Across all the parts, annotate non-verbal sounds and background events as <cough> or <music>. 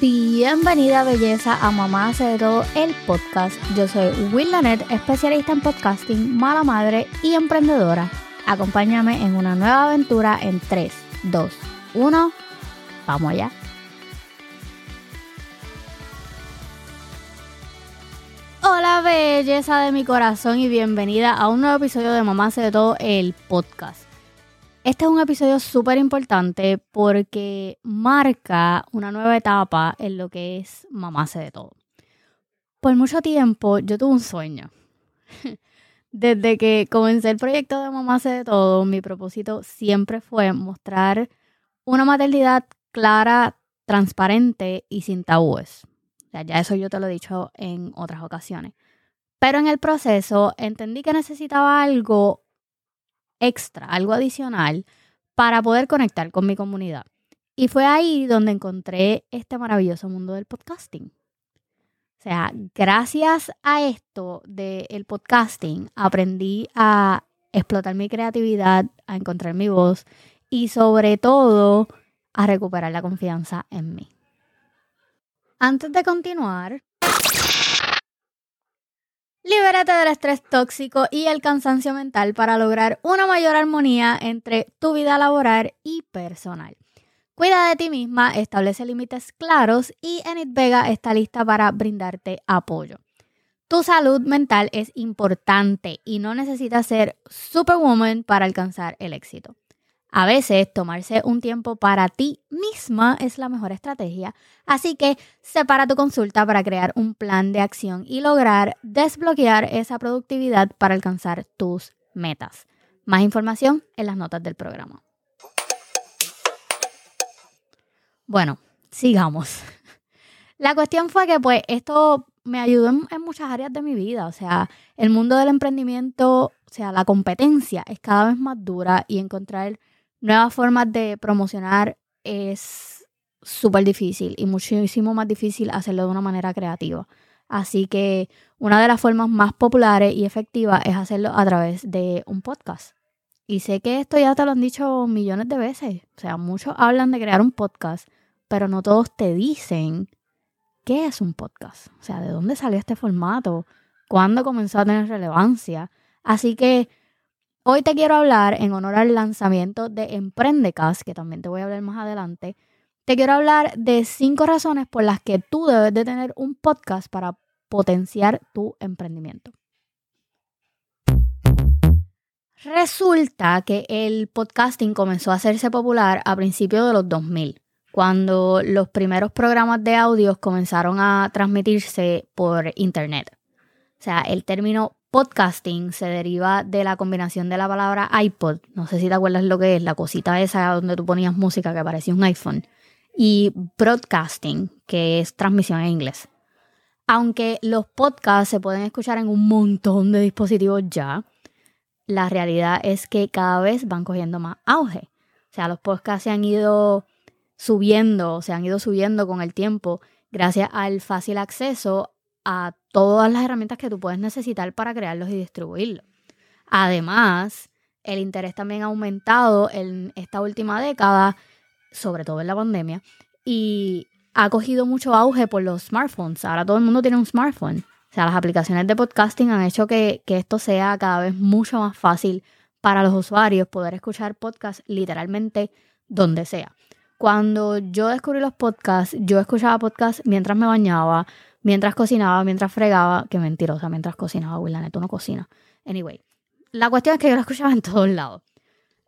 Bienvenida belleza a Mamá hace de todo el podcast. Yo soy Will Lanet, especialista en podcasting, mala madre y emprendedora. Acompáñame en una nueva aventura en 3, 2, 1. Vamos allá. Hola belleza de mi corazón y bienvenida a un nuevo episodio de Mamá hace de todo el podcast. Este es un episodio súper importante porque marca una nueva etapa en lo que es mamá hace de todo. Por mucho tiempo yo tuve un sueño. <laughs> Desde que comencé el proyecto de mamá hace de todo, mi propósito siempre fue mostrar una maternidad clara, transparente y sin tabúes. ya eso yo te lo he dicho en otras ocasiones. Pero en el proceso entendí que necesitaba algo extra, algo adicional para poder conectar con mi comunidad. Y fue ahí donde encontré este maravilloso mundo del podcasting. O sea, gracias a esto del podcasting aprendí a explotar mi creatividad, a encontrar mi voz y sobre todo a recuperar la confianza en mí. Antes de continuar, Libérate del estrés tóxico y el cansancio mental para lograr una mayor armonía entre tu vida laboral y personal. Cuida de ti misma, establece límites claros y Enid Vega está lista para brindarte apoyo. Tu salud mental es importante y no necesitas ser superwoman para alcanzar el éxito. A veces tomarse un tiempo para ti misma es la mejor estrategia, así que separa tu consulta para crear un plan de acción y lograr desbloquear esa productividad para alcanzar tus metas. Más información en las notas del programa. Bueno, sigamos. <laughs> La cuestión fue que pues esto me ayudó en, muchas áreas de mi vida. O sea, el mundo del emprendimiento, o sea, la competencia es cada vez más dura y encontrar nuevas formas de promocionar es súper difícil y muchísimo más difícil hacerlo de una manera creativa. Así que una de las formas más populares y efectivas es hacerlo a través de un podcast. Y sé que esto ya te lo han dicho millones de veces. O sea, muchos hablan de crear un podcast, pero no todos te dicen qué es un podcast. O sea, de dónde salió este formato, cuándo comenzó a tener relevancia. Así que Hoy te quiero hablar en honor al lanzamiento de Emprendecast, que también te voy a hablar más adelante. Te quiero hablar de cinco razones por las que tú debes de tener un podcast para potenciar tu emprendimiento. Resulta que el podcasting comenzó a hacerse popular a principios de los 2000, cuando los primeros programas de audios comenzaron a transmitirse por internet. O sea, el término podcasting se deriva de la combinación de la palabra iPod, no sé si te acuerdas lo que es, la cosita esa donde tú ponías música que parecía un iPhone, y broadcasting, que es transmisión en inglés. Aunque los podcasts se pueden escuchar en un montón de dispositivos ya, la realidad es que cada vez van cogiendo más auge. O sea, los podcasts se han ido subiendo, se han ido subiendo con el tiempo gracias al fácil acceso a todas las herramientas que tú puedes necesitar para crearlos y distribuirlos. Además, el interés también ha aumentado en esta última década, sobre todo en la pandemia, y ha cogido mucho auge por los smartphones. Ahora todo el mundo tiene un smartphone. O sea, las aplicaciones de podcasting han hecho que, que esto sea cada vez mucho más fácil para los usuarios poder escuchar podcasts literalmente donde sea. Cuando yo descubrí los podcasts, yo escuchaba podcasts mientras me bañaba, mientras cocinaba, mientras fregaba, que mentirosa, mientras cocinaba, Will, tú no cocina. Anyway, la cuestión es que yo lo escuchaba en todos lados.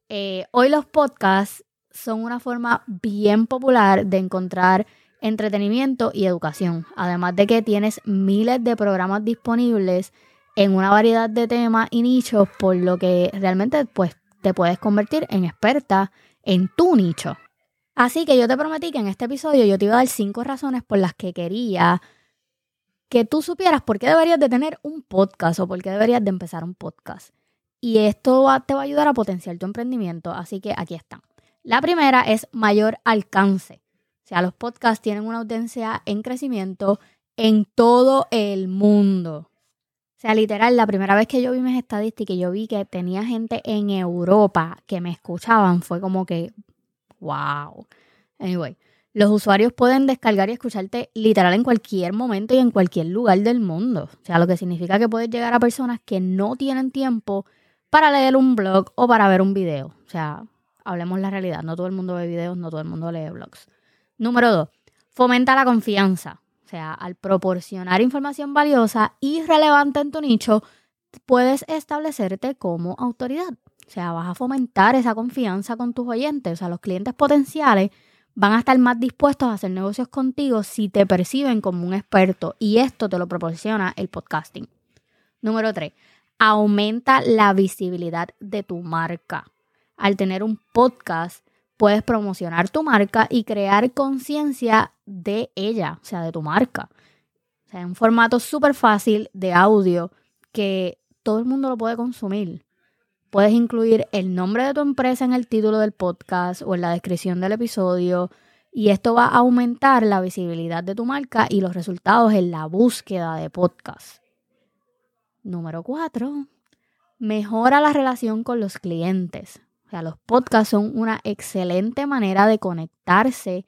Eh, hoy los podcasts son una forma bien popular de encontrar entretenimiento y educación, además de que tienes miles de programas disponibles en una variedad de temas y nichos, por lo que realmente pues, te puedes convertir en experta en tu nicho. Así que yo te prometí que en este episodio yo te iba a dar cinco razones por las que quería que tú supieras por qué deberías de tener un podcast o por qué deberías de empezar un podcast. Y esto te va a ayudar a potenciar tu emprendimiento, así que aquí están. La primera es mayor alcance. O sea, los podcasts tienen una audiencia en crecimiento en todo el mundo. O sea, literal, la primera vez que yo vi mis estadísticas y yo vi que tenía gente en Europa que me escuchaban, fue como que, wow. Anyway, Los usuarios pueden descargar y escucharte literal en cualquier momento y en cualquier lugar del mundo. O sea, lo que significa que puedes llegar a personas que no tienen tiempo para leer un blog o para ver un video. O sea, hablemos la realidad. No todo el mundo ve videos, no todo el mundo lee blogs. Número dos, fomenta la confianza. O sea, al proporcionar información valiosa y relevante en tu nicho, puedes establecerte como autoridad. O sea, vas a fomentar esa confianza con tus oyentes. O sea, los clientes potenciales van a estar más dispuestos a hacer negocios contigo si te perciben como un experto y esto te lo proporciona el podcasting. Número 3. Aumenta la visibilidad de tu marca. Al tener un podcast, puedes promocionar tu marca y crear conciencia de ella, o sea, de tu marca. O sea, un formato súper fácil de audio que todo el mundo lo puede consumir. Puedes incluir el nombre de tu empresa en el título del podcast o en la descripción del episodio y esto va a aumentar la visibilidad de tu marca y los resultados en la búsqueda de podcast. Número 4. Mejora la relación con los clientes. O sea, los podcasts son una excelente manera de conectarse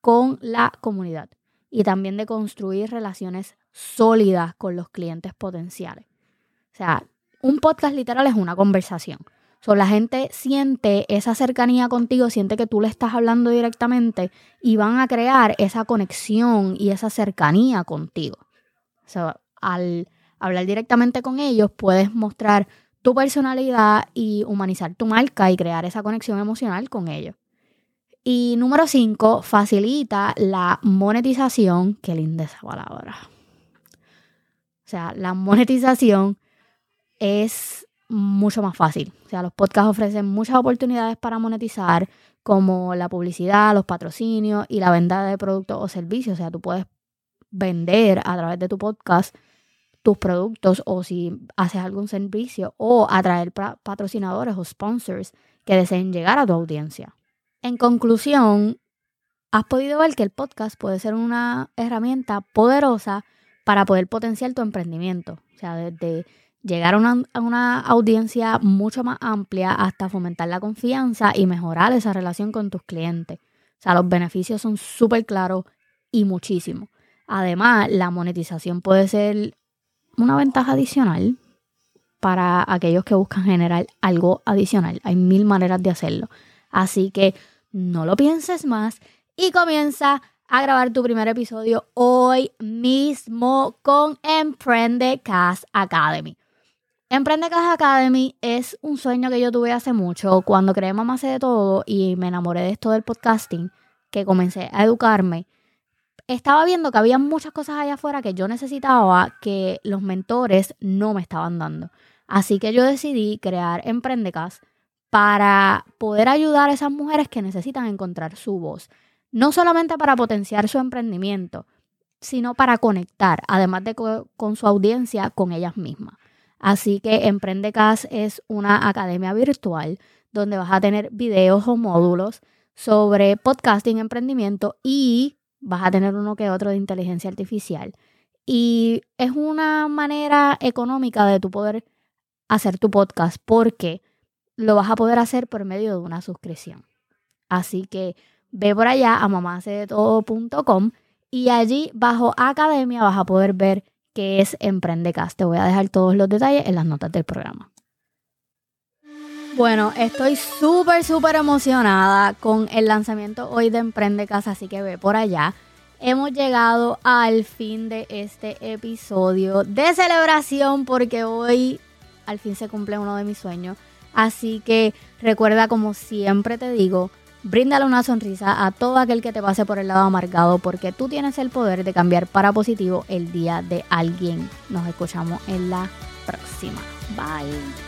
con la comunidad y también de construir relaciones sólidas con los clientes potenciales. O sea, un podcast literal es una conversación. So, la gente siente esa cercanía contigo, siente que tú le estás hablando directamente y van a crear esa conexión y esa cercanía contigo. So, al hablar directamente con ellos, puedes mostrar tu personalidad y humanizar tu marca y crear esa conexión emocional con ellos. Y número 5, facilita la monetización. Qué linda esa palabra. O sea, la monetización es mucho más fácil. O sea, los podcasts ofrecen muchas oportunidades para monetizar, como la publicidad, los patrocinios y la venta de productos o servicios. O sea, tú puedes vender a través de tu podcast tus productos o si haces algún servicio o atraer patrocinadores o sponsors que deseen llegar a tu audiencia. En conclusión, has podido ver que el podcast puede ser una herramienta poderosa para poder potenciar tu emprendimiento. O sea, desde llegar a una, audiencia mucho más amplia hasta fomentar la confianza y mejorar esa relación con tus clientes. O sea, los beneficios son súper claros y muchísimos. Además, la monetización puede ser una ventaja adicional para aquellos que buscan generar algo adicional. Hay mil maneras de hacerlo. Así que no lo pienses más y comienza a grabar tu primer episodio hoy mismo con Emprende Cast Academy. Emprende Cast Academy es un sueño que yo tuve hace mucho cuando creé Mamá sé de todo y me enamoré de esto del podcasting, que comencé a educarme estaba viendo que había muchas cosas allá afuera que yo necesitaba que los mentores no me estaban dando. Así que yo decidí crear Emprendecas para poder ayudar a esas mujeres que necesitan encontrar su voz. No solamente para potenciar su emprendimiento, sino para conectar, además de con su audiencia, con ellas mismas. Así que Emprendecas es una academia virtual donde vas a tener videos o módulos sobre podcasting, emprendimiento y vas a tener uno que otro de inteligencia artificial. Y es una manera económica de tu poder hacer tu podcast porque lo vas a poder hacer por medio de una suscripción. Así que ve por allá a mamacedetodo.com y allí bajo academia vas a poder ver qué es Emprendecast. Te voy a dejar todos los detalles en las notas del programa. Bueno, estoy súper, súper emocionada con el lanzamiento hoy de Emprende Casa, así que ve por allá. Hemos llegado al fin de este episodio de celebración porque hoy al fin se cumple uno de mis sueños. Así que recuerda, como siempre te digo, bríndale una sonrisa a todo aquel que te pase por el lado amargado porque tú tienes el poder de cambiar para positivo el día de alguien. Nos escuchamos en la próxima. Bye.